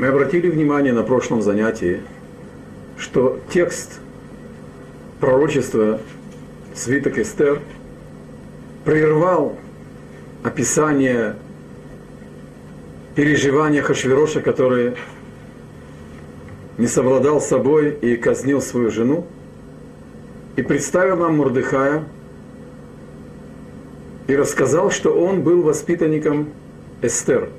Мы обратили внимание на прошлом занятии, что текст пророчества свиток Эстер прервал описание переживания Хашвироша, который не совладал с собой и казнил свою жену, и представил нам Мурдыхая и рассказал, что он был воспитанником Эстер,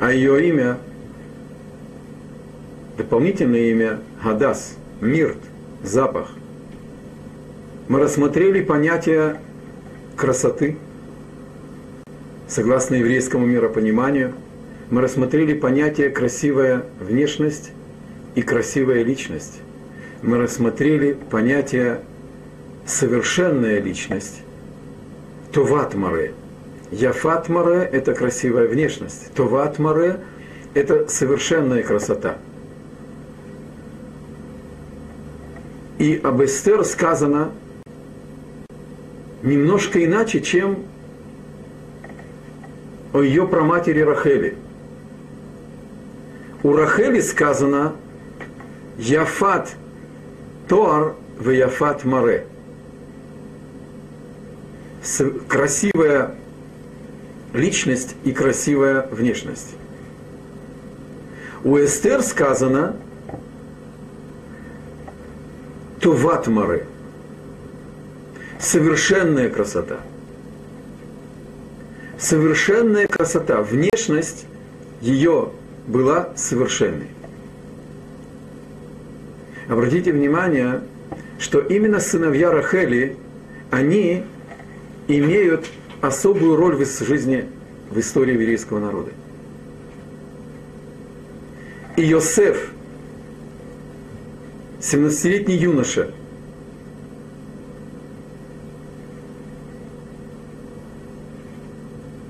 а ее имя, дополнительное имя Гадас, Мирт, запах. Мы рассмотрели понятие красоты, согласно еврейскому миропониманию – мы рассмотрели понятие красивая внешность и красивая личность. Мы рассмотрели понятие совершенная личность, товат маре. Яфат маре – это красивая внешность. Товат маре – это совершенная красота. И об Эстер сказано немножко иначе, чем о ее праматери Рахели – у Рахели сказано Яфат Тоар в Яфат Маре. Красивая личность и красивая внешность. У Эстер сказано Туват Маре. Совершенная красота. Совершенная красота. Внешность ее была совершенной. Обратите внимание, что именно сыновья Рахели, они имеют особую роль в жизни, в истории еврейского народа. И Йосеф, 17-летний юноша,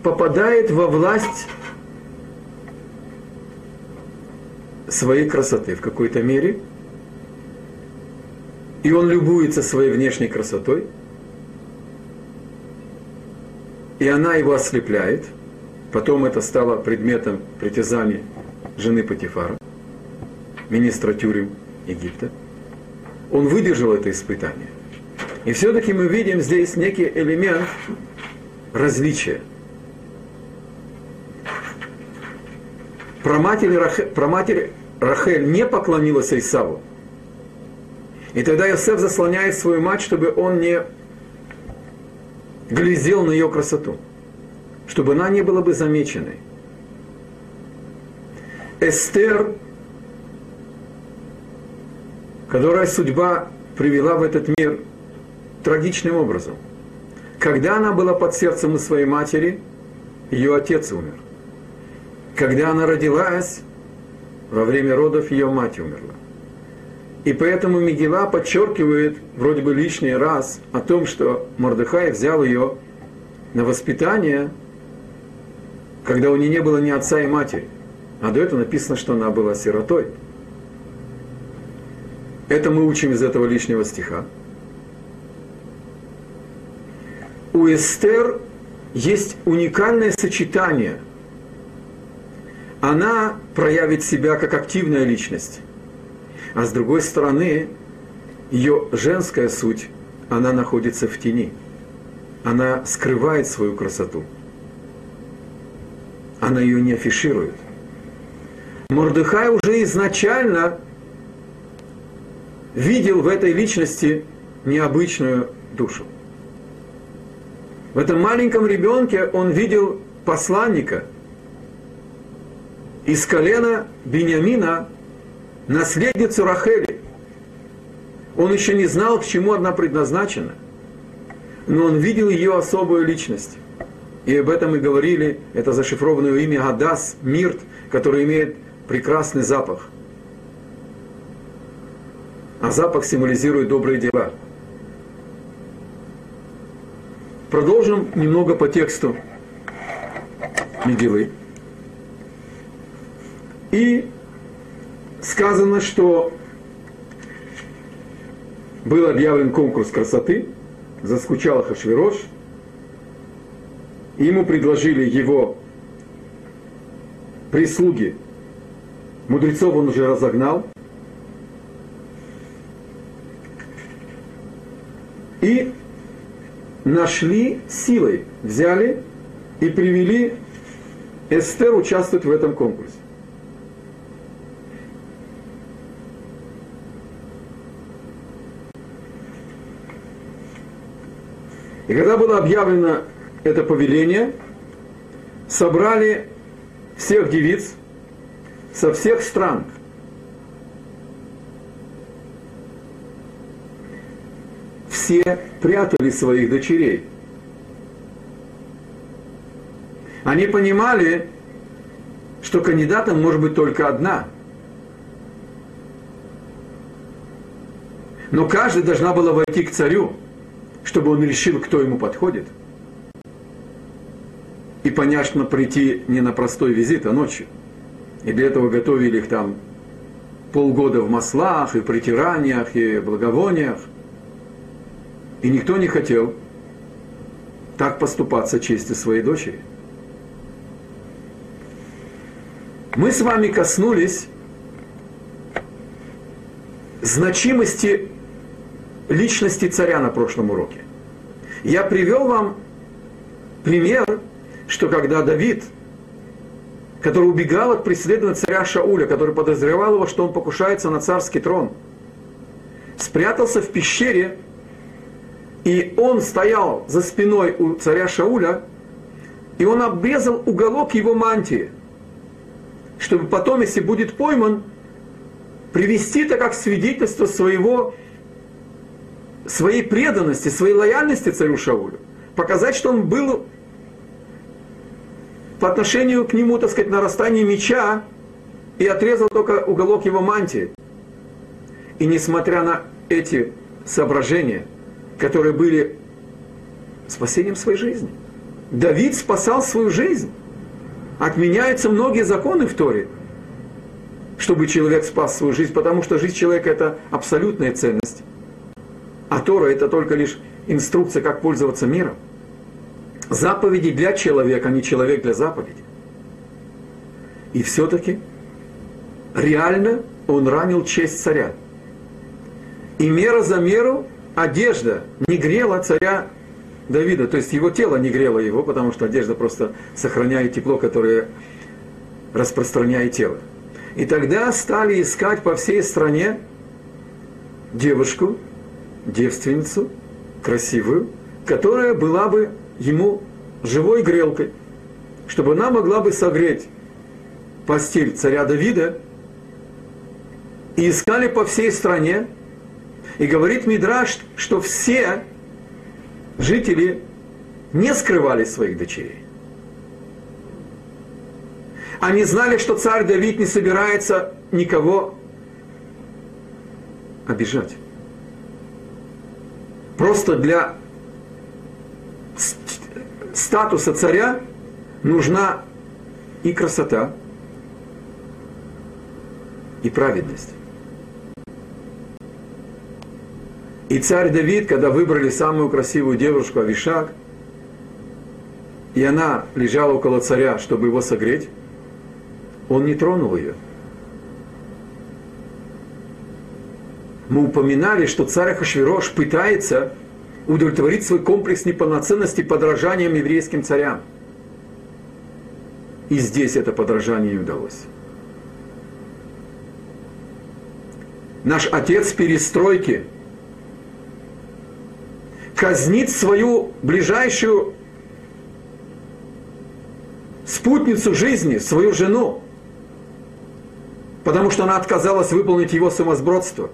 попадает во власть своей красоты в какой-то мере, и он любуется своей внешней красотой, и она его ослепляет, потом это стало предметом притязаний жены Патифара, министра тюрем Египта. Он выдержал это испытание. И все-таки мы видим здесь некий элемент различия. Про матери, про матери Рахель не поклонилась Исаву. И тогда Иосиф заслоняет свою мать, чтобы он не глядел на ее красоту, чтобы она не была бы замеченной. Эстер, которая судьба привела в этот мир трагичным образом. Когда она была под сердцем у своей матери, ее отец умер. Когда она родилась, во время родов ее мать умерла. И поэтому Мигела подчеркивает, вроде бы лишний раз, о том, что Мордыхай взял ее на воспитание, когда у нее не было ни отца и матери. А до этого написано, что она была сиротой. Это мы учим из этого лишнего стиха. У Эстер есть уникальное сочетание – она проявит себя как активная личность. А с другой стороны, ее женская суть, она находится в тени. Она скрывает свою красоту. Она ее не афиширует. Мордыхай уже изначально видел в этой личности необычную душу. В этом маленьком ребенке он видел посланника – из колена Бениамина наследницу Рахели. Он еще не знал, к чему она предназначена, но он видел ее особую личность. И об этом мы говорили, это зашифрованное имя Гадас, Мирт, который имеет прекрасный запах. А запах символизирует добрые дела. Продолжим немного по тексту Мигилы. И сказано, что был объявлен конкурс красоты, заскучал Хашвирош, и ему предложили его прислуги. Мудрецов он уже разогнал. И нашли силой, взяли и привели Эстер участвовать в этом конкурсе. И когда было объявлено это повеление, собрали всех девиц со всех стран. Все прятали своих дочерей. Они понимали, что кандидатом может быть только одна. Но каждая должна была войти к царю, чтобы он решил, кто ему подходит – и, понятно, прийти не на простой визит, а ночью. И для этого готовили их там полгода в маслах, и притираниях, и благовониях. И никто не хотел так поступаться чести своей дочери. Мы с вами коснулись значимости личности царя на прошлом уроке. Я привел вам пример что когда Давид, который убегал от преследования царя Шауля, который подозревал его, что он покушается на царский трон, спрятался в пещере, и он стоял за спиной у царя Шауля, и он обрезал уголок его мантии, чтобы потом, если будет пойман, привести это как свидетельство своего, своей преданности, своей лояльности царю Шаулю. Показать, что он был по отношению к нему, так сказать, нарастание меча и отрезал только уголок его мантии. И несмотря на эти соображения, которые были спасением своей жизни, Давид спасал свою жизнь. Отменяются многие законы в Торе, чтобы человек спас свою жизнь, потому что жизнь человека – это абсолютная ценность. А Тора – это только лишь инструкция, как пользоваться миром – заповеди для человека, а не человек для заповеди. И все-таки реально он ранил честь царя. И мера за меру одежда не грела царя Давида, то есть его тело не грело его, потому что одежда просто сохраняет тепло, которое распространяет тело. И тогда стали искать по всей стране девушку, девственницу, красивую, которая была бы ему живой грелкой, чтобы она могла бы согреть постель царя Давида, и искали по всей стране, и говорит Мидраш, что все жители не скрывали своих дочерей. Они знали, что царь Давид не собирается никого обижать. Просто для статуса царя нужна и красота, и праведность. И царь Давид, когда выбрали самую красивую девушку Авишаг, и она лежала около царя, чтобы его согреть, он не тронул ее. Мы упоминали, что царь Хашвирош пытается удовлетворить свой комплекс неполноценности подражанием еврейским царям. И здесь это подражание не удалось. Наш отец перестройки казнит свою ближайшую спутницу жизни, свою жену, потому что она отказалась выполнить его самосбродство.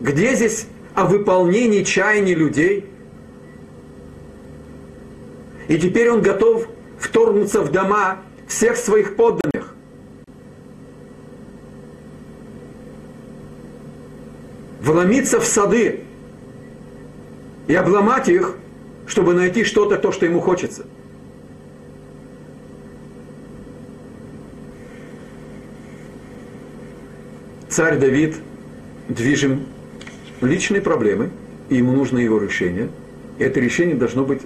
Где здесь о выполнении чаяний людей. И теперь он готов вторгнуться в дома всех своих подданных. Вломиться в сады и обломать их, чтобы найти что-то, то, что ему хочется. Царь Давид движим личные проблемы, и ему нужно его решение. И это решение должно быть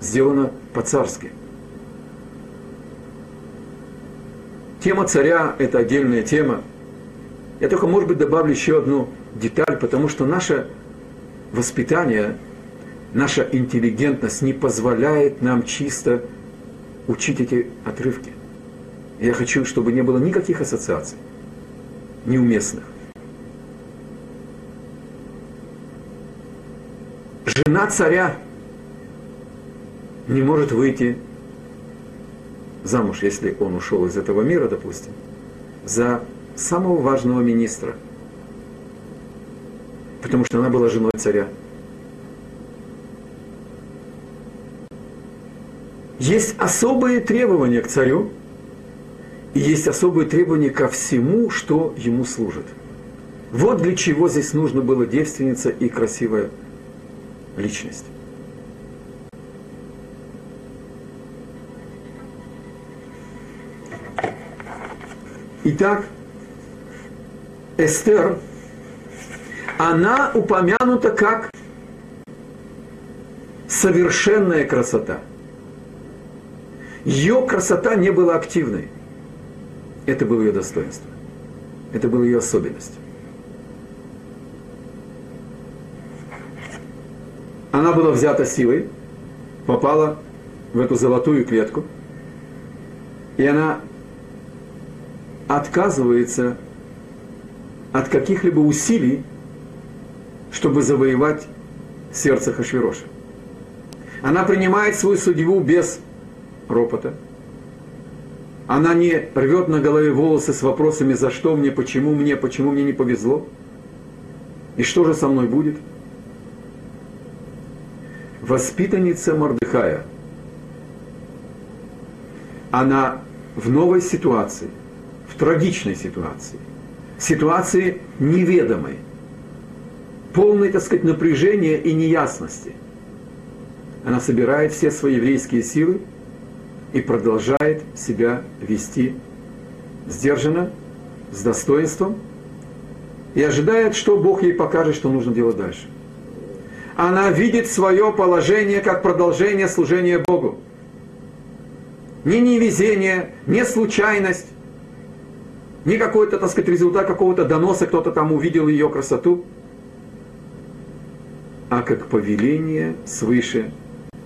сделано по-царски. Тема царя – это отдельная тема. Я только, может быть, добавлю еще одну деталь, потому что наше воспитание, наша интеллигентность не позволяет нам чисто учить эти отрывки. Я хочу, чтобы не было никаких ассоциаций неуместных. Жена царя не может выйти замуж, если он ушел из этого мира, допустим, за самого важного министра, потому что она была женой царя. Есть особые требования к царю, и есть особые требования ко всему, что ему служит. Вот для чего здесь нужно было девственница и красивая личность. Итак, Эстер, она упомянута как совершенная красота. Ее красота не была активной. Это было ее достоинство. Это была ее особенность. Она была взята силой, попала в эту золотую клетку, и она отказывается от каких-либо усилий, чтобы завоевать сердце Хашвироша. Она принимает свою судьбу без ропота. Она не рвет на голове волосы с вопросами, за что мне, почему мне, почему мне не повезло. И что же со мной будет? Воспитанница Мордыхая. Она в новой ситуации – трагичной ситуации, ситуации неведомой, полной, так сказать, напряжения и неясности. Она собирает все свои еврейские силы и продолжает себя вести сдержанно, с достоинством, и ожидает, что Бог ей покажет, что нужно делать дальше. Она видит свое положение как продолжение служения Богу. Не невезение, не случайность, не какой-то, так сказать, результат какого-то доноса, кто-то там увидел ее красоту, а как повеление свыше.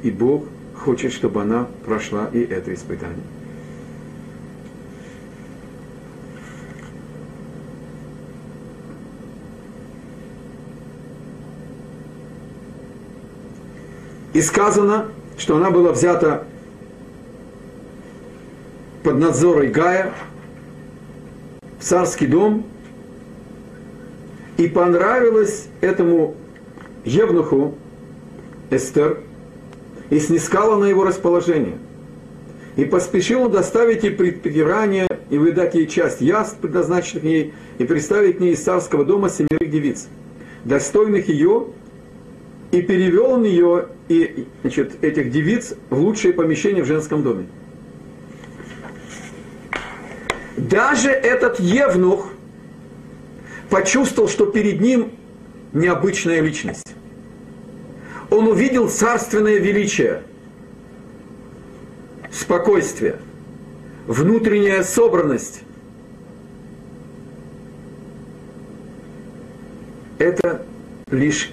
И Бог хочет, чтобы она прошла и это испытание. И сказано, что она была взята под надзором Гая, в царский дом, и понравилось этому Евнуху Эстер, и снискала на его расположение. И поспешил он доставить ей предпирание и выдать ей часть яств, предназначенных ей, и представить к ней из царского дома семерых девиц, достойных ее, и перевел он ее и значит, этих девиц в лучшее помещение в женском доме. Даже этот Евнух почувствовал, что перед ним необычная личность. Он увидел царственное величие, спокойствие, внутренняя собранность. Это лишь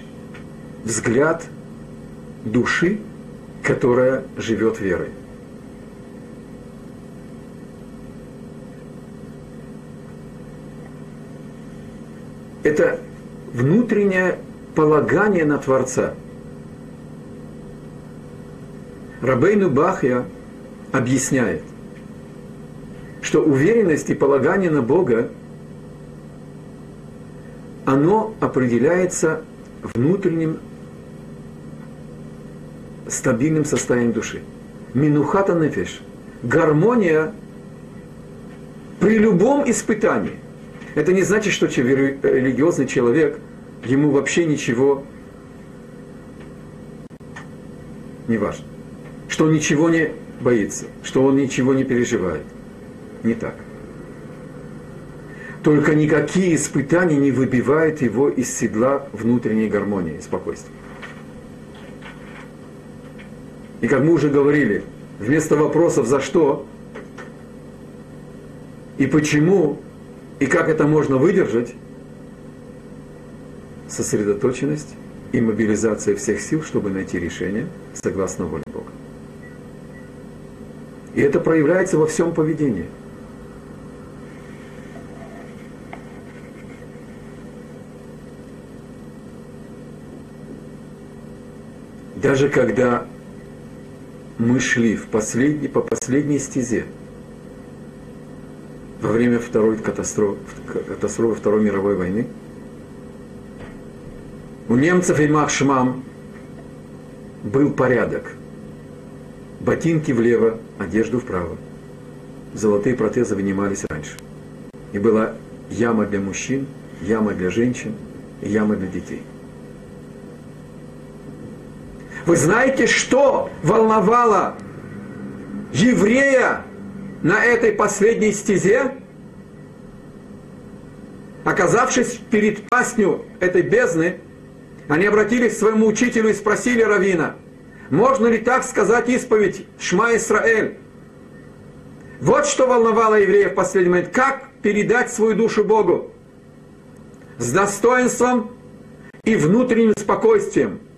взгляд души, которая живет верой. это внутреннее полагание на Творца. Рабейну Бахья объясняет, что уверенность и полагание на Бога, оно определяется внутренним стабильным состоянием души. Минухата нефеш. Гармония при любом испытании – это не значит, что религиозный человек, ему вообще ничего не важно. Что он ничего не боится, что он ничего не переживает. Не так. Только никакие испытания не выбивают его из седла внутренней гармонии спокойствия. И как мы уже говорили, вместо вопросов «за что?», И почему, и как это можно выдержать? Сосредоточенность и мобилизация всех сил, чтобы найти решение согласно воле Бога. И это проявляется во всем поведении. Даже когда мы шли в последний, по последней стезе во время второй катастрофы, катастрофы Второй мировой войны, у немцев и Махшмам был порядок. Ботинки влево, одежду вправо. Золотые протезы вынимались раньше. И была яма для мужчин, яма для женщин и яма для детей. Вы знаете, что волновало еврея на этой последней стезе? Оказавшись перед пасню этой бездны, они обратились к своему учителю и спросили Равина, можно ли так сказать исповедь Шма Исраэль? Вот что волновало евреев в последний момент. Как передать свою душу Богу? С достоинством и внутренним спокойствием –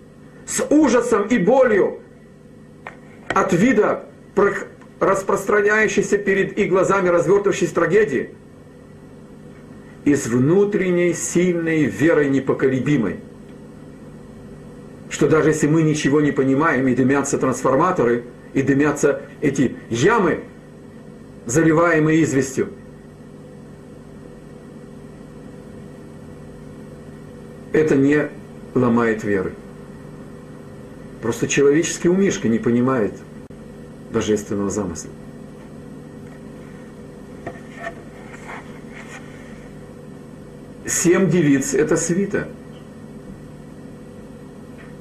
с ужасом и болью от вида распространяющейся перед их глазами развертывающейся трагедии, и с внутренней сильной верой непоколебимой, что даже если мы ничего не понимаем, и дымятся трансформаторы, и дымятся эти ямы, заливаемые известью, это не ломает веры. Просто человеческий умишка не понимает божественного замысла. Семь девиц – это свита.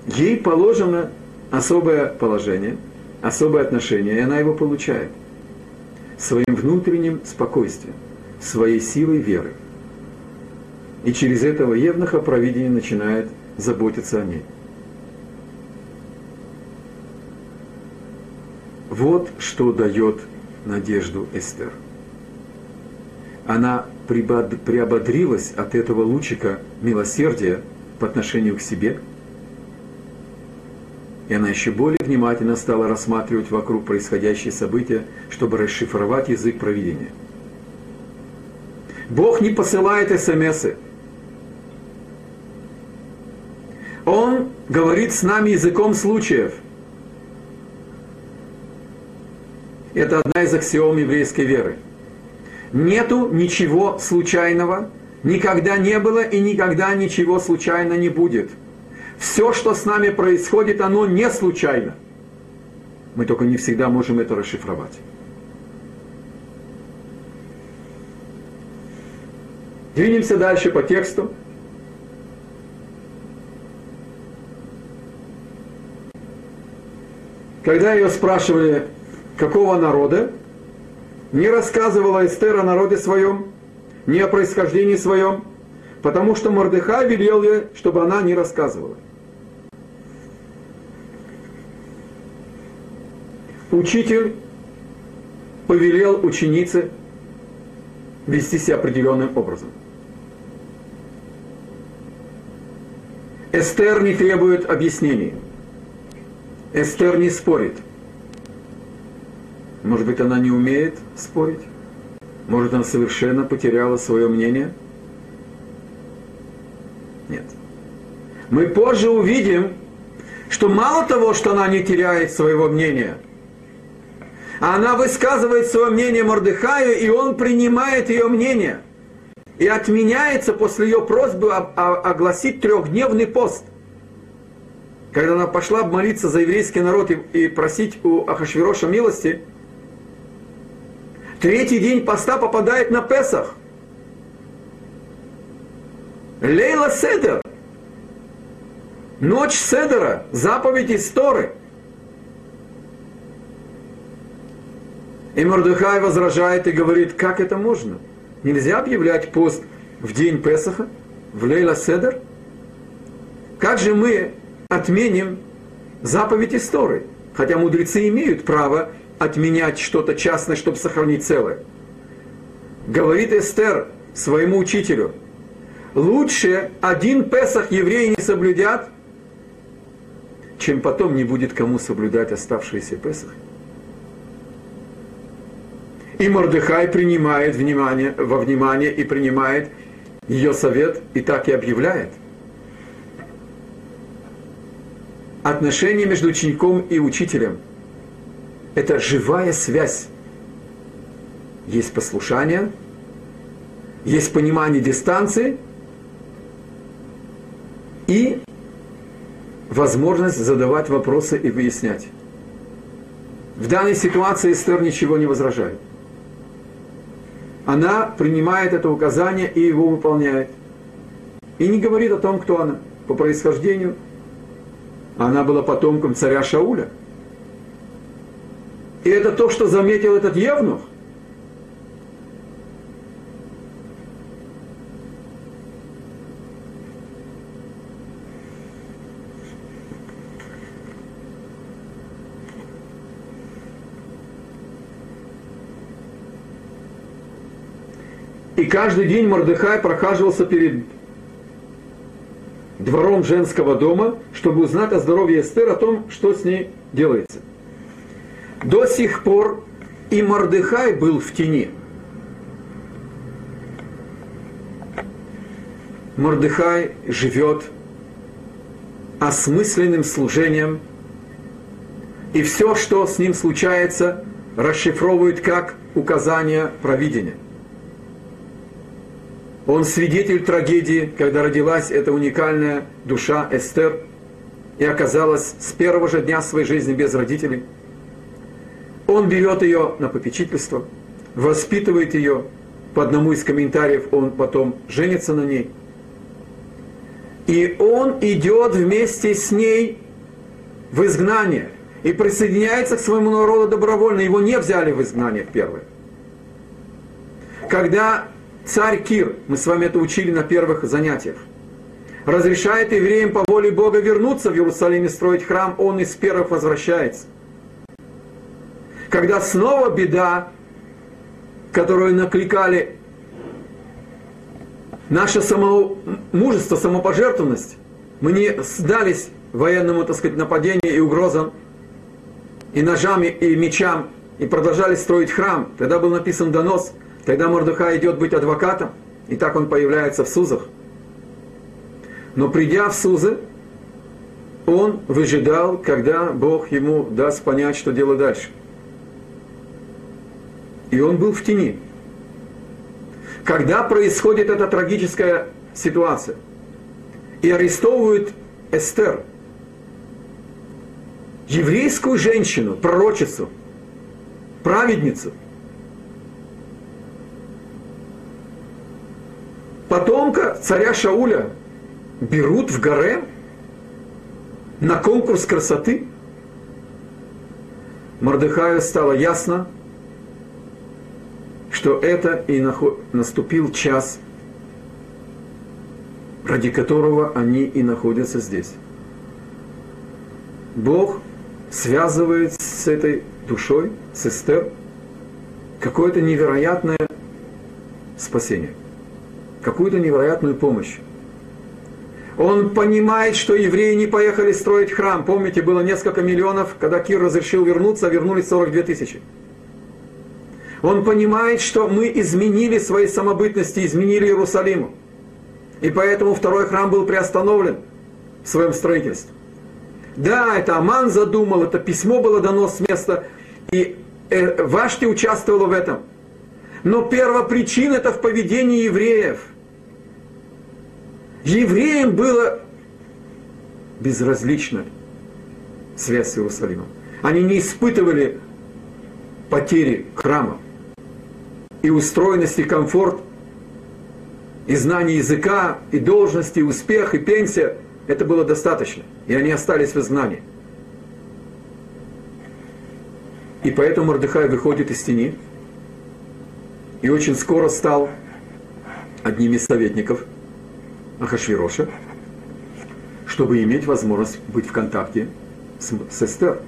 Ей положено особое положение, особое отношение, и она его получает своим внутренним спокойствием, своей силой веры. И через этого Евнаха провидение начинает заботиться о ней. Вот что дает надежду Эстер. Она приободрилась от этого лучика милосердия по отношению к себе, и она еще более внимательно стала рассматривать вокруг происходящие события, чтобы расшифровать язык провидения. Бог не посылает смсы. Он говорит с нами языком случаев – Это одна из аксиом еврейской веры. Нету ничего случайного, никогда не было и никогда ничего случайно не будет. Все, что с нами происходит, оно не случайно. Мы только не всегда можем это расшифровать. Двинемся дальше по тексту. Когда ее спрашивали, какого народа, не рассказывала Эстер о народе своем, ни о происхождении своем, потому что Мордыхай велел ей, чтобы она не рассказывала. Учитель повелел ученице вести себя определенным образом. Эстер не требует объяснений. Эстер не спорит – может быть, она не умеет спорить? Может, она совершенно потеряла свое мнение? Нет. Мы позже увидим, что мало того, что она не теряет своего мнения, а она высказывает свое мнение Мордыхаю, и он принимает ее мнение. И отменяется после ее просьбы огласить трехдневный пост. Когда она пошла молиться за еврейский народ и, и просить у Ахашвироша милости – Третий день поста попадает на Песах. Лейла Седер. Ночь Седера. Заповедь истории. И Мордыхай возражает и говорит, как это можно? Нельзя объявлять пост в день Песаха, в Лейла Седер? Как же мы отменим заповедь истории? Хотя мудрецы имеют право отменять что-то частное, чтобы сохранить целое. говорит Эстер своему учителю, лучше один Песах евреи не соблюдят, чем потом не будет кому соблюдать оставшиеся Песах. И Мордыхай принимает внимание, во внимание и принимает ее совет и так и объявляет. Отношения между учеником и учителем – это живая связь. Есть послушание, есть понимание дистанции и возможность задавать вопросы и выяснять. В данной ситуации Эстер ничего не возражает она принимает это указание и его выполняет. И не говорит о том, кто она по происхождению. Она была потомком царя Шауля. И это то, что заметил этот Евнух. И каждый день Мордыхай прохаживался перед двором женского дома, чтобы узнать о здоровье Эстер, о том, что с ней делается. До сих пор и Мордыхай был в тени. Мордыхай живет осмысленным служением, и все, что с ним случается, расшифровывает как указание провидения. Он свидетель трагедии, когда родилась эта уникальная душа Эстер и оказалась с первого же дня своей жизни без родителей. Он берет ее на попечительство, воспитывает ее. По одному из комментариев он потом женится на ней. И он идет вместе с ней в изгнание и присоединяется к своему народу добровольно. Его не взяли в изгнание в первое. Когда Царь Кир, мы с вами это учили на первых занятиях, разрешает евреям по воле Бога вернуться в Иерусалим и строить храм, он из первых возвращается. Когда снова беда, которую накликали наше само, мужество, самопожертвованность, мы не сдались военному, так сказать, нападению и угрозам, и ножами, и мечам, и продолжали строить храм. Тогда был написан донос, Тогда Мордыхай идет быть адвокатом, и так он появляется в Сузах. Но придя в Сузы, он выжидал, когда Бог ему даст понять, что делать дальше. И он был в тени. Когда происходит эта трагическая ситуация, и арестовывают Эстер, еврейскую женщину, пророчицу, праведницу – потомка царя Шауля берут в горе на конкурс красоты? Мордыхаю стало ясно, что это и наступил час, ради которого они и находятся здесь. Бог связывает с этой душой, с Эстер, какое-то невероятное спасение какую-то невероятную помощь. Он понимает, что евреи не поехали строить храм. Помните, было несколько миллионов, когда Кир разрешил вернуться, вернулись 42 тысячи. Он понимает, что мы изменили свои самобытности, изменили Иерусалиму. И поэтому второй храм был приостановлен в своем строительстве. Да, это Аман задумал, это письмо было дано с места, и э, Вашти участвовала в этом. Но первопричина это в поведении евреев – Евреям было безразлично связь с Иерусалимом. Они не испытывали потери храма. И устроенность, и комфорт, и знание языка, и должности, и успех, и пенсия – это было достаточно. И они остались в изгнании. И поэтому Мордыхай выходит из тени и очень скоро стал одним из советников – Ахашвироша, чтобы иметь возможность быть в контакте с, с Эстер.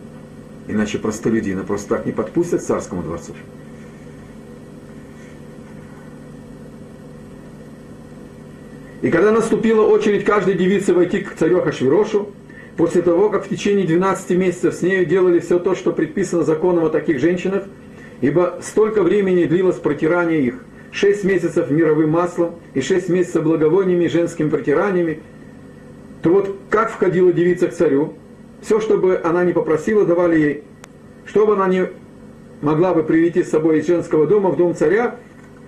Иначе простолюдина просто так не подпустят к царскому дворцу. И когда наступила очередь каждой девицы войти к царю Хашвирошу, после того, как в течение 12 месяцев с нею делали все то, что предписано законом о таких женщинах, ибо столько времени длилось протирание их, 6 месяцев мировым маслом и 6 месяцев благовониями и женскими протираниями, то вот как входила девица к царю, все, что бы она не попросила, давали ей, что бы она не могла бы привести с собой из женского дома в дом царя,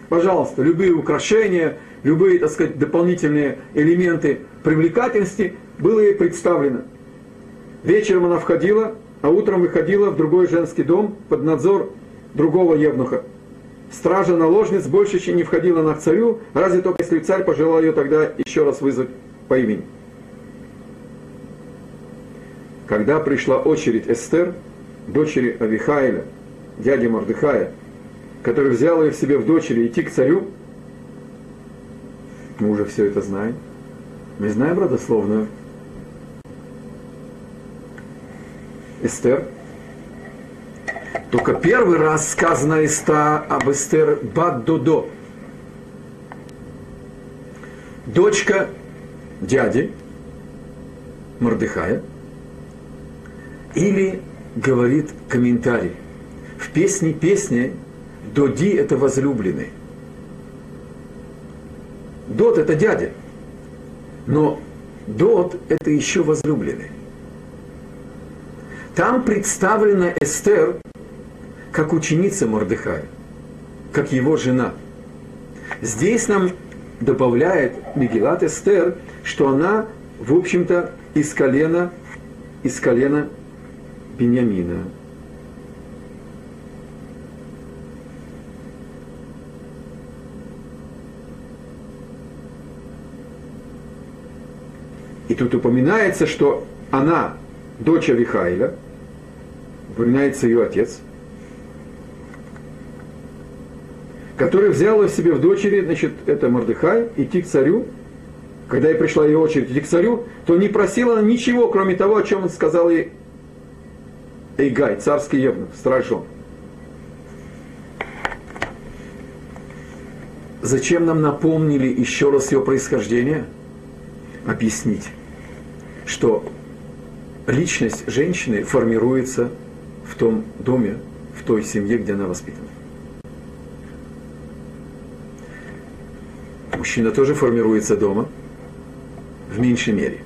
пожалуйста, любые украшения, любые, так сказать, дополнительные элементы привлекательности было ей представлено. Вечером она входила, а утром выходила в другой женский дом под надзор другого евнуха. Стража наложниц больше еще не входила на царю, разве только если царь пожелал ее тогда еще раз вызвать по имени. Когда пришла очередь Эстер, дочери Авихаиля, дяди Мордыхая, который взял ее в себе в дочери идти к царю, мы уже все это знаем. Мы знаем родословную Эстер. Только первый раз сказано Эста об Эстер Бад-Додо. Дочка дяди Мордыхая. Или говорит комментарий. В песне песни Доди это возлюбленный. Дот это дядя. Но Дот это еще возлюбленный. Там представлена Эстер как ученица Мордыхая, как его жена. Здесь нам добавляет Мегилат Эстер, что она, в общем-то, из колена, из колена Беньямина. И тут упоминается, что она дочь Авихайля, упоминается ее отец, который взял ее себе в дочери, значит, это Мордыхай, идти к царю, когда ей пришла ее очередь идти к царю, то не просила ничего, кроме того, о чем он сказал ей Эйгай, царский евнух, стражон. Зачем нам напомнили еще раз ее происхождение? Объяснить, что личность женщины формируется в том доме, в той семье, где она воспитана. Мужчина тоже формируется дома, в меньшей мере.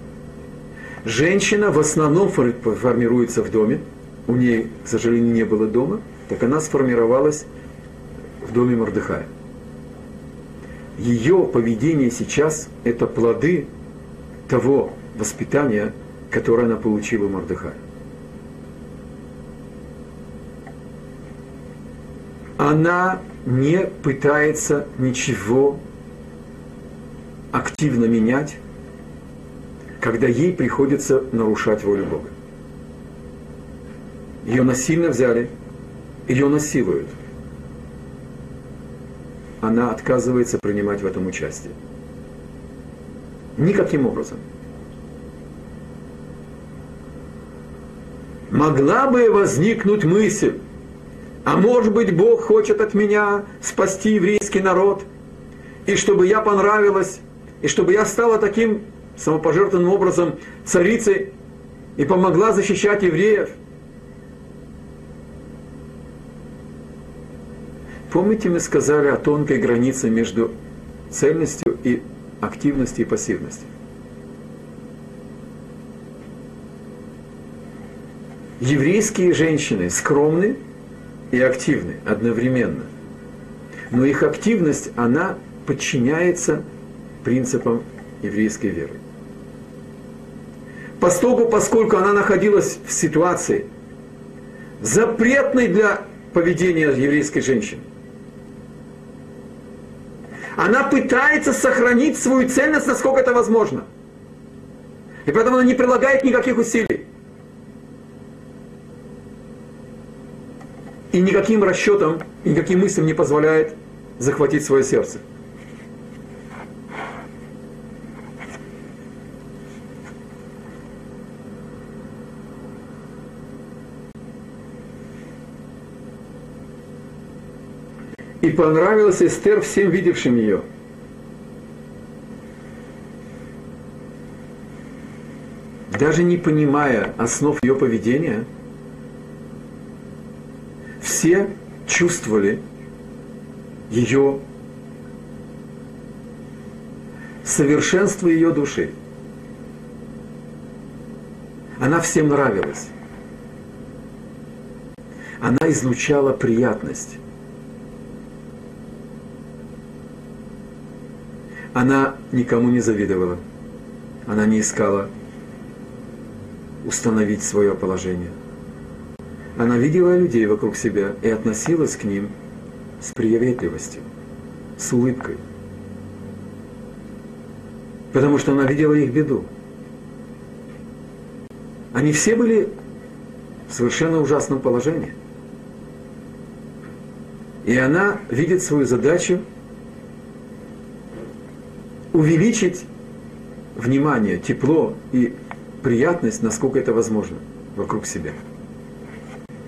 Женщина в основном формируется в доме, у нее, к сожалению, не было дома, так она сформировалась в доме Мордыхая. Ее поведение сейчас – это плоды того воспитания, которое она получила у Мордыхая. Она не пытается ничего активно менять, когда ей приходится нарушать волю Бога. Ее насильно взяли, ее насилуют. Она отказывается принимать в этом участие. Никаким образом. Могла бы возникнуть мысль, а может быть Бог хочет от меня спасти еврейский народ, и чтобы я понравилась и чтобы я стала таким самопожертвованным образом царицей и помогла защищать евреев. Помните, мы сказали о тонкой границе между цельностью и активностью и пассивностью. Еврейские женщины скромны и активны одновременно. Но их активность, она подчиняется принципам еврейской веры. Поскольку, поскольку она находилась в ситуации, запретной для поведения еврейской женщины, она пытается сохранить свою ценность, насколько это возможно. И поэтому она не прилагает никаких усилий. и никаким расчетом, и никаким мыслям не позволяет захватить свое сердце. И понравилась Эстер всем видевшим ее. Даже не понимая основ ее поведения – все чувствовали ее совершенство ее души. Она всем нравилась. Она излучала приятность. Она никому не завидовала. Она не искала установить свое положение. Она видела людей вокруг себя и относилась к ним с приветливостью, с улыбкой. Потому что она видела их беду. Они все были в совершенно ужасном положении. И она видит свою задачу увеличить внимание, тепло и приятность, насколько это возможно, вокруг себя.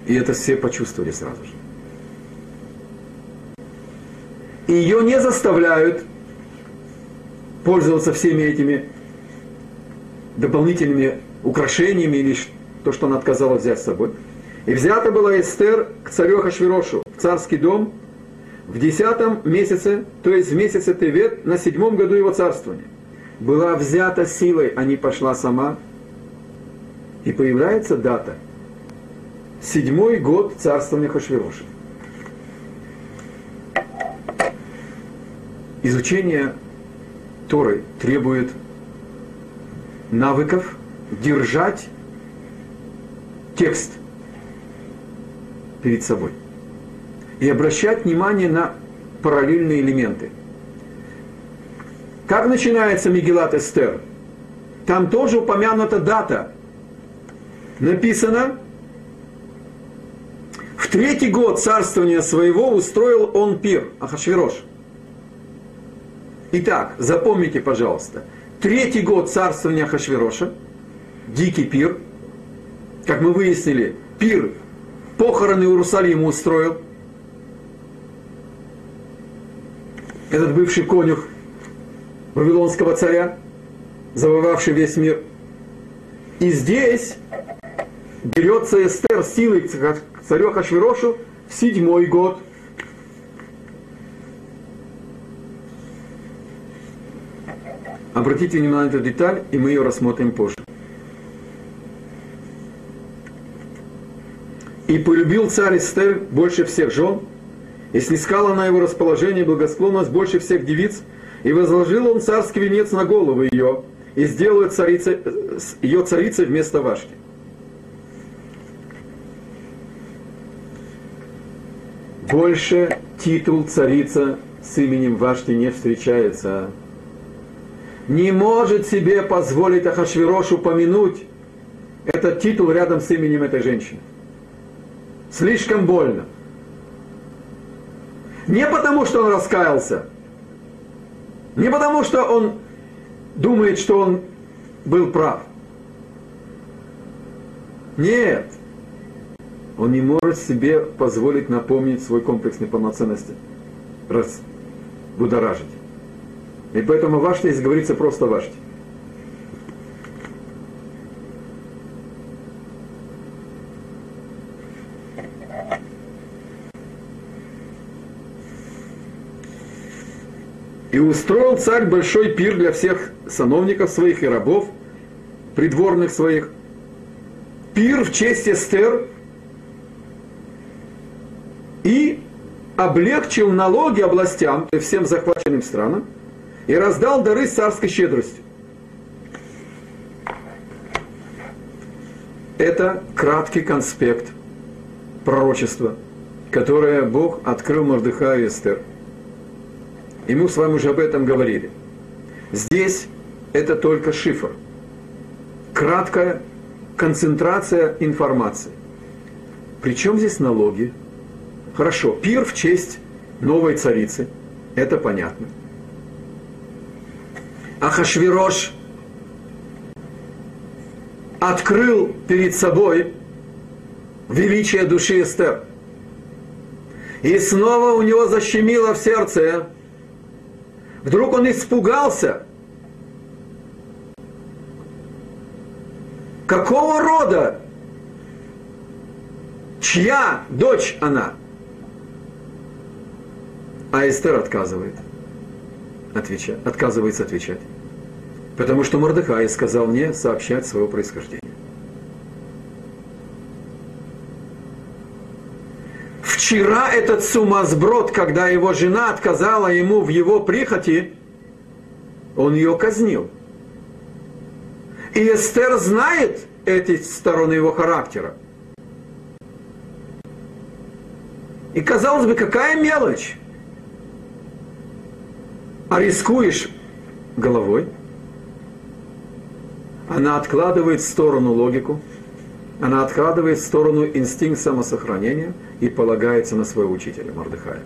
И это все почувствовали сразу же. Ее не заставляют пользоваться всеми этими дополнительными украшениями или то, что она отказалась взять с собой. И взята была Эстер к царю Хашвирошу в царский дом в десятом месяце, то есть в месяце Тевет, на седьмом году его царствования. Была взята силой, а не пошла сама. И появляется дата. Седьмой год царствования Хашвироша. Изучение Торы требует навыков держать текст перед собой и обращать внимание на параллельные элементы. Как начинается Мегилат Эстер? Там тоже упомянута дата. Написано, третий год царствования своего устроил он пир, Ахашвирош. Итак, запомните, пожалуйста, третий год царствования Ахашвироша, дикий пир, как мы выяснили, пир похороны Иерусалима устроил, этот бывший конюх Вавилонского царя, завоевавший весь мир. И здесь берется Эстер силой царю Хашвирошу в седьмой год. Обратите внимание на эту деталь, и мы ее рассмотрим позже. И полюбил царь Эстер больше всех жен, и снискала на его расположение благосклонность больше всех девиц, и возложил он царский венец на голову ее, и сделал ее царицей вместо Вашки. Больше титул царица с именем Вашки не встречается. Не может себе позволить Ахашвирошу помянуть этот титул рядом с именем этой женщины. Слишком больно. Не потому, что он раскаялся, не потому, что он думает, что он был прав. Нет. Он не может себе позволить напомнить свой комплекс неполноценности, раз будоражить. И поэтому Вашти здесь говорится просто Вашти. И устроил царь большой пир для всех сановников своих и рабов, придворных своих. Пир в честь Эстер и облегчил налоги областям, есть всем захваченным странам, и раздал дары царской щедростью. Это краткий конспект пророчества, которое Бог открыл Мордыхаю и Эстер – и мы с вами уже об этом говорили. Здесь это только шифр. Краткая концентрация информации. Причем здесь налоги? Хорошо, пир в честь новой царицы. Это понятно. Ахашвирош открыл перед собой величие души Эстер. И снова у него защемило в сердце Вдруг он испугался. какого рода, чья дочь она? А Эстер отказывает, отвечать, отказывается отвечать. Потому что Мордыхай сказал мне сообщать своего происхождения. Вчера этот сумасброд, когда его жена отказала ему в его прихоти, он ее казнил. И Эстер знает эти стороны его характера. И казалось бы, какая мелочь. А рискуешь головой. Она откладывает в сторону логику, она откладывает в сторону инстинкт самосохранения и полагается на своего учителя Мордыхая.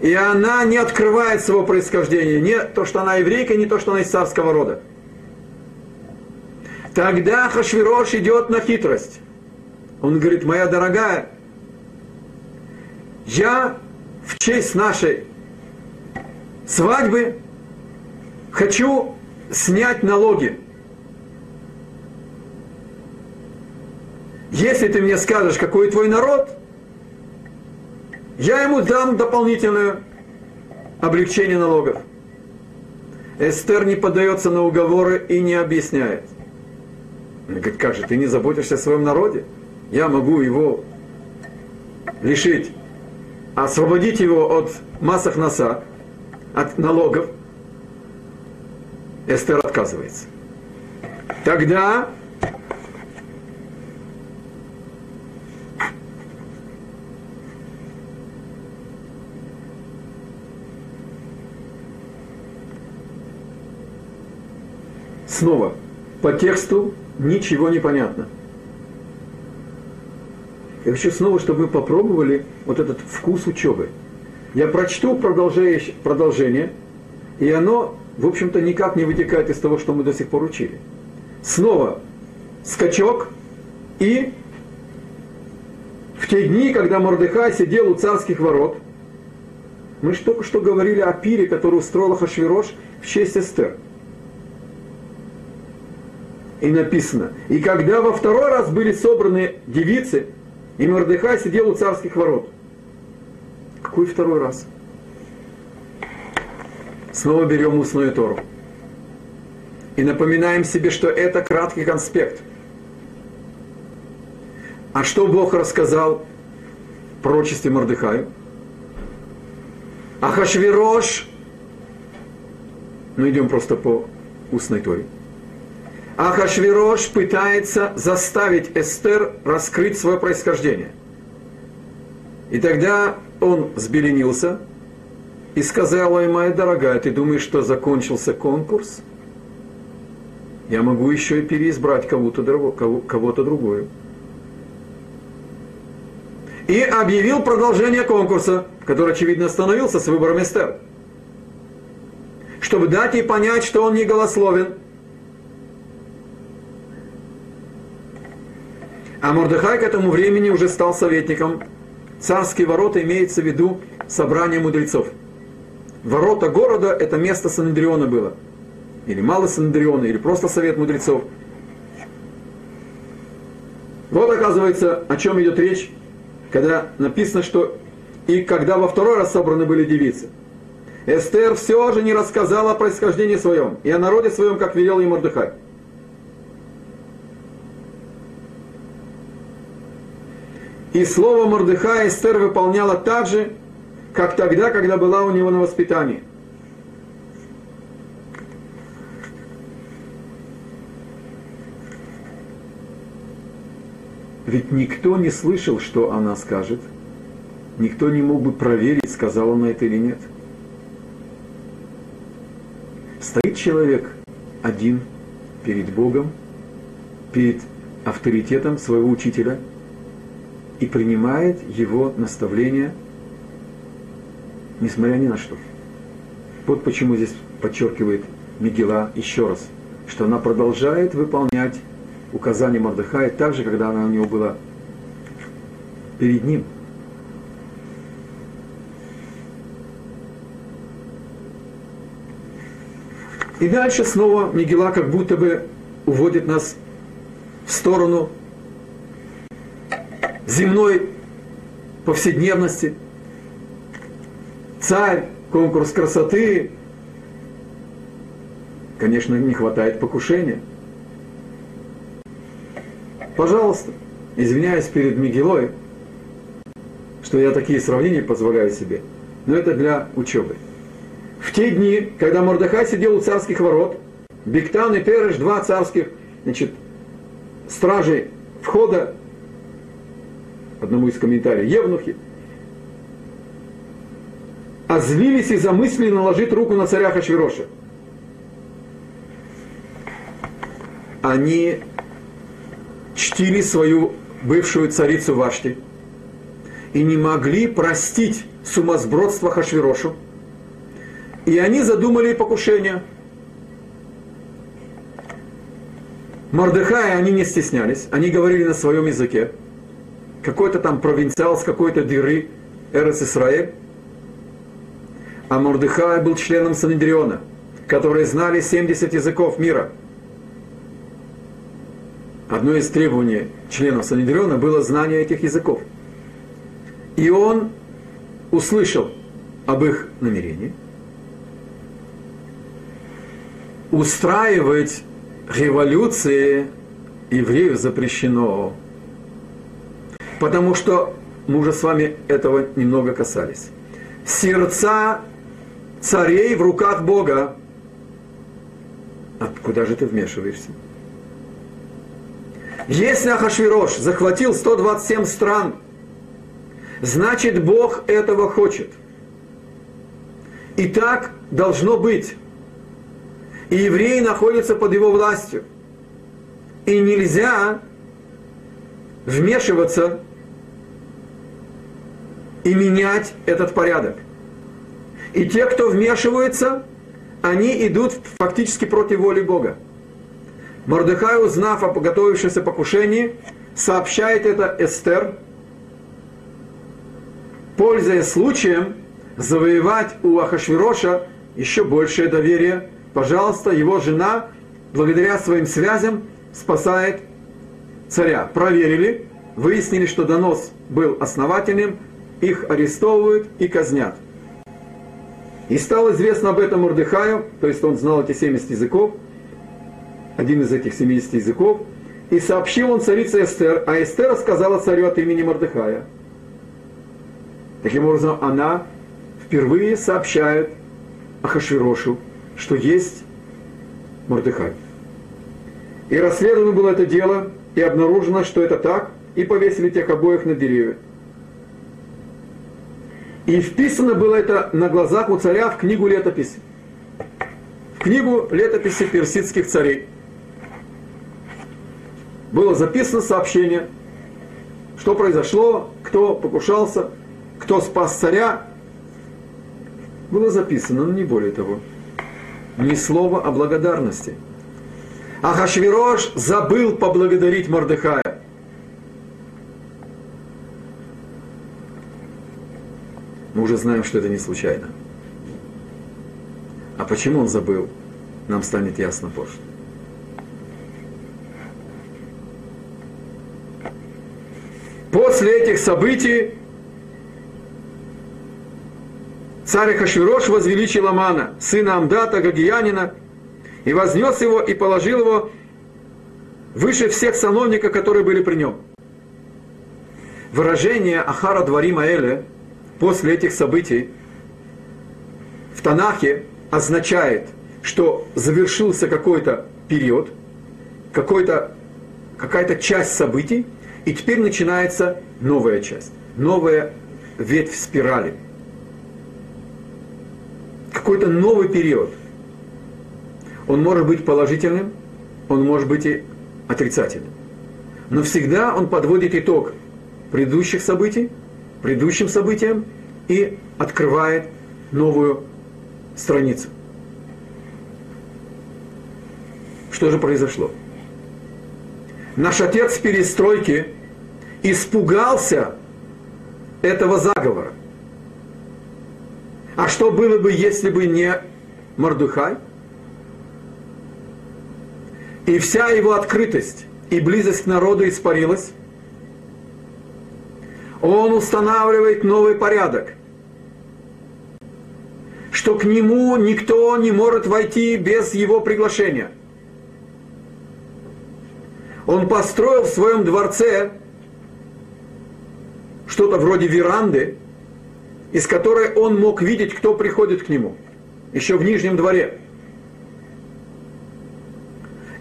И она не открывает своего происхождения, не то, что она еврейка, не то, что она из царского рода. Тогда Хашвирош идет на хитрость. Он говорит, моя дорогая, я в честь нашей свадьбы хочу снять налоги. Если ты мне скажешь, какой твой народ, я ему дам дополнительное облегчение налогов. Эстер не поддается на уговоры и не объясняет. Он говорит, как же, ты не заботишься о своем народе? Я могу его лишить, освободить его от массах носа, от налогов. Эстер отказывается. Тогда Снова, по тексту ничего не понятно. Я хочу снова, чтобы мы попробовали вот этот вкус учебы. Я прочту продолжение, и оно, в общем-то, никак не вытекает из того, что мы до сих пор учили. Снова скачок и в те дни, когда Мордыхай сидел у царских ворот, мы же только что говорили о пире, который устроил Хашвирош в честь Эстер – и написано, и когда во второй раз были собраны девицы, и Мордыхай сидел у царских ворот. Какой второй раз? Снова берем устную Тору. И напоминаем себе, что это краткий конспект. А что Бог рассказал пророчестве Мордыхаю? Ахашвирош, ну идем просто по устной Торе – Ахашвирош пытается заставить Эстер раскрыть свое происхождение. И тогда он взбеленился и сказал ей, моя дорогая, ты думаешь, что закончился конкурс? Я могу еще и переизбрать кого-то, кого-то другое. И объявил продолжение конкурса, который, очевидно, остановился с выбором Эстер. Чтобы дать ей понять, что он не голословен – А Мордыхай к этому времени уже стал советником. Царские ворота имеется в виду собрание мудрецов. Ворота города – это место Санандриона было. Или мало Санандриона, или просто совет мудрецов. Вот оказывается, о чем идет речь, когда написано, что и когда во второй раз собраны были девицы. Эстер все же не рассказала о происхождении своем и о народе своем, как велел ей Мордыхай. И слово Мордыха Эстер выполняла так же, как тогда, когда была у него на воспитании. Ведь никто не слышал, что она скажет. Никто не мог бы проверить, сказала она это или нет. Стоит человек один перед Богом, перед авторитетом своего учителя – и принимает его наставления, несмотря ни на что. Вот почему здесь подчеркивает Мигела еще раз, что она продолжает выполнять указания Мордыхая так же, когда она у него была перед ним. И дальше снова Мигела как будто бы уводит нас в сторону земной повседневности. Царь, конкурс красоты. Конечно, не хватает покушения. Пожалуйста, извиняюсь перед Мигелой, что я такие сравнения позволяю себе, но это для учебы. В те дни, когда Мордыхай сидел у царских ворот, Бектан и Переш, два царских значит, стражей входа, одному из комментариев, Евнухи, озлились и замыслили наложить руку на царя Хашвироша. Они чтили свою бывшую царицу Вашти и не могли простить сумасбродство Хашвирошу. И они задумали покушение – Мордыхая они не стеснялись, они говорили на своем языке. Какой-то там провинциал с какой-то дыры, Эрес Исраэль. А Мордыхай был членом Санедриона, которые знали 70 языков мира. Одно из требований членов Санедриона было знание этих языков. И он услышал об их намерении устраивать революции еврею запрещено. Потому что мы уже с вами этого немного касались. Сердца царей в руках Бога. Откуда же ты вмешиваешься? Если Ахашвирош захватил 127 стран, значит Бог этого хочет. И так должно быть и евреи находятся под его властью. И нельзя вмешиваться и менять этот порядок. И те, кто вмешивается, они идут фактически против воли Бога. Мордыхай, узнав о подготовившемся покушении, сообщает это Эстер, пользуясь случаем завоевать у Ахашвироша еще большее доверие пожалуйста, его жена, благодаря своим связям, спасает царя. Проверили, выяснили, что донос был основательным, их арестовывают и казнят. И стало известно об этом Мурдыхаю, то есть он знал эти 70 языков, один из этих 70 языков, и сообщил он царице Эстер, а Эстер сказала царю от имени Мордыхая. Таким образом, она впервые сообщает Ахашвирошу, что есть Мордыхай. И расследовано было это дело, и обнаружено, что это так, и повесили тех обоих на деревья. И вписано было это на глазах у царя в книгу летописи. В книгу летописи персидских царей. Было записано сообщение, что произошло, кто покушался, кто спас царя. Было записано, но не более того ни слова о благодарности. Ахашвирош забыл поблагодарить Мордыхая. Мы уже знаем, что это не случайно. А почему он забыл, нам станет ясно позже. После этих событий Царь Хашвирош возвеличил Амана, сына Амдата, Гагиянина, и вознес его и положил его выше всех сановников, которые были при нем. Выражение Ахара Дварима Эле после этих событий в Танахе означает, что завершился какой-то период, какой-то, какая-то часть событий, и теперь начинается новая часть, новая ветвь спирали – какой-то новый период. Он может быть положительным, он может быть и отрицательным. Но всегда он подводит итог предыдущих событий, предыдущим событиям и открывает новую страницу. Что же произошло? Наш отец перестройки испугался этого заговора. А что было бы, если бы не Мордухай? и вся его открытость и близость к народу испарилась, он устанавливает новый порядок, что к нему никто не может войти без его приглашения. Он построил в своем дворце что-то вроде веранды, из которой он мог видеть, кто приходит к нему, еще в Нижнем дворе.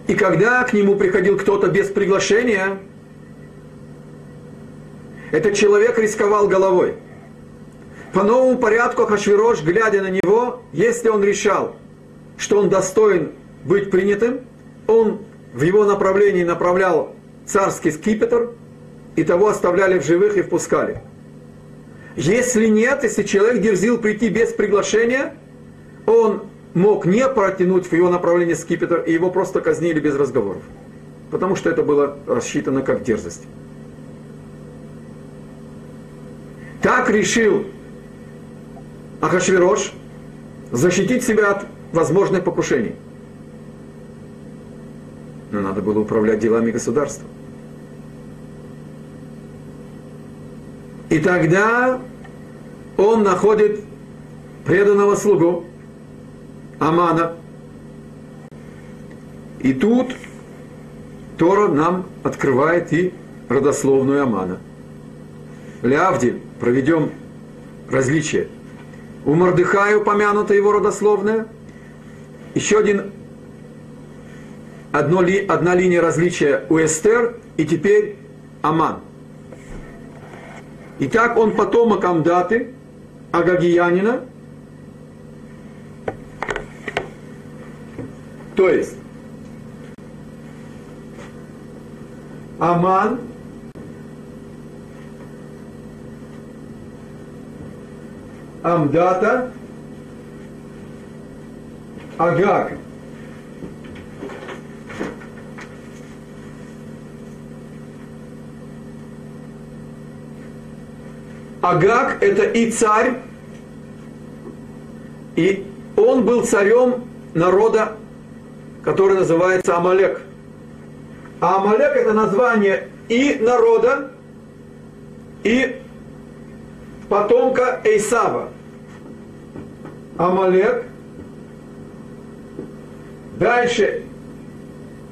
И когда к нему приходил кто-то без приглашения, этот человек рисковал головой. По новому порядку Хашвирош, глядя на него, если он решал, что он достоин быть принятым, он в его направлении направлял царский скипетр, и того оставляли в живых и впускали. Если нет, если человек дерзил прийти без приглашения, он мог не протянуть в его направлении скипетр, и его просто казнили без разговоров. Потому что это было рассчитано как дерзость. Так решил Ахашвирош защитить себя от возможных покушений. Но надо было управлять делами государства. И тогда он находит преданного слугу Амана. И тут Тора нам открывает и родословную Амана. Лявди, проведем различие. У Мордыхая упомянута его родословная. Еще один, одно ли, одна линия различия у Эстер и теперь Аман. Итак, он потомок Амдаты, Агагиянина. То есть, Аман Амдата Агаг. Агаг это и царь, и он был царем народа, который называется Амалек. А Амалек это название и народа, и потомка Эйсава. Амалек. Дальше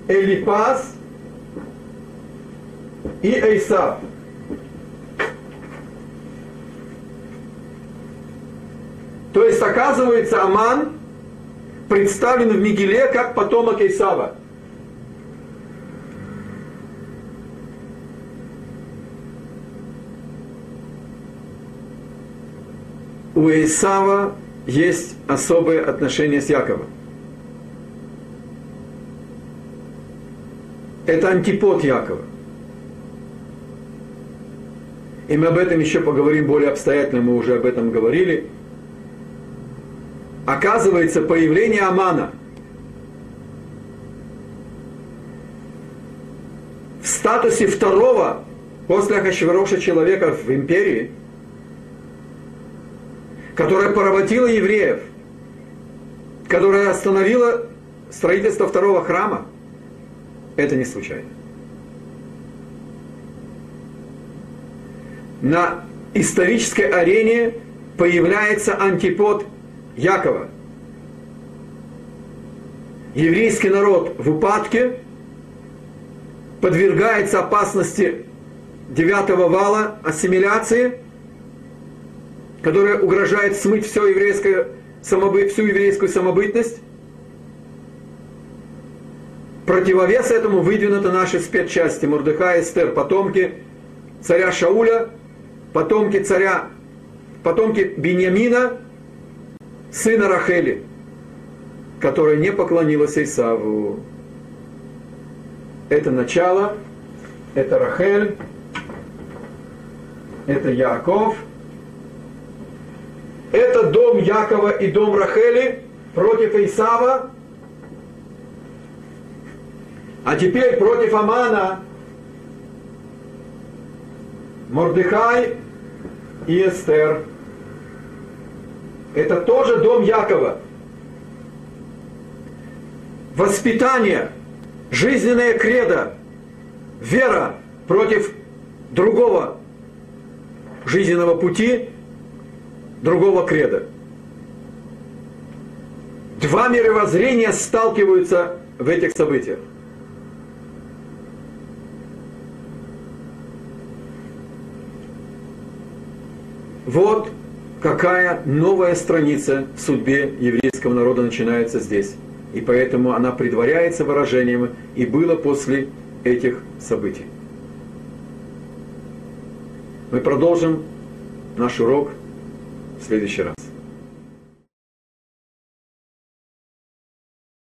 Элипас и Эйсав. То есть, оказывается, Аман представлен в Мигеле как потомок Исава. У Исава есть особые отношения с Яковом. Это антипод Якова. И мы об этом еще поговорим более обстоятельно, мы уже об этом говорили – оказывается появление Амана в статусе второго после Ахашвироша человека в империи, которая поработила евреев, которая остановила строительство второго храма, это не случайно. На исторической арене появляется антипод Якова. Еврейский народ в упадке подвергается опасности девятого вала ассимиляции, которая угрожает смыть все еврейское, самобы, всю еврейскую самобытность. Противовес этому выдвинуты наши спецчасти Мурдыха и Эстер, потомки царя Шауля, потомки царя, потомки Беньямина сына Рахели, которая не поклонилась Исаву. Это начало, это Рахель, это Яков, это дом Якова и дом Рахели против Исава, а теперь против Амана. Мордыхай и Эстер – это тоже дом Якова. Воспитание жизненная кредо, вера против другого жизненного пути, другого креда. Два мировоззрения сталкиваются в этих событиях. Вот какая новая страница в судьбе еврейского народа начинается здесь. И поэтому она предваряется выражением «и было после этих событий». Мы продолжим наш урок в следующий раз.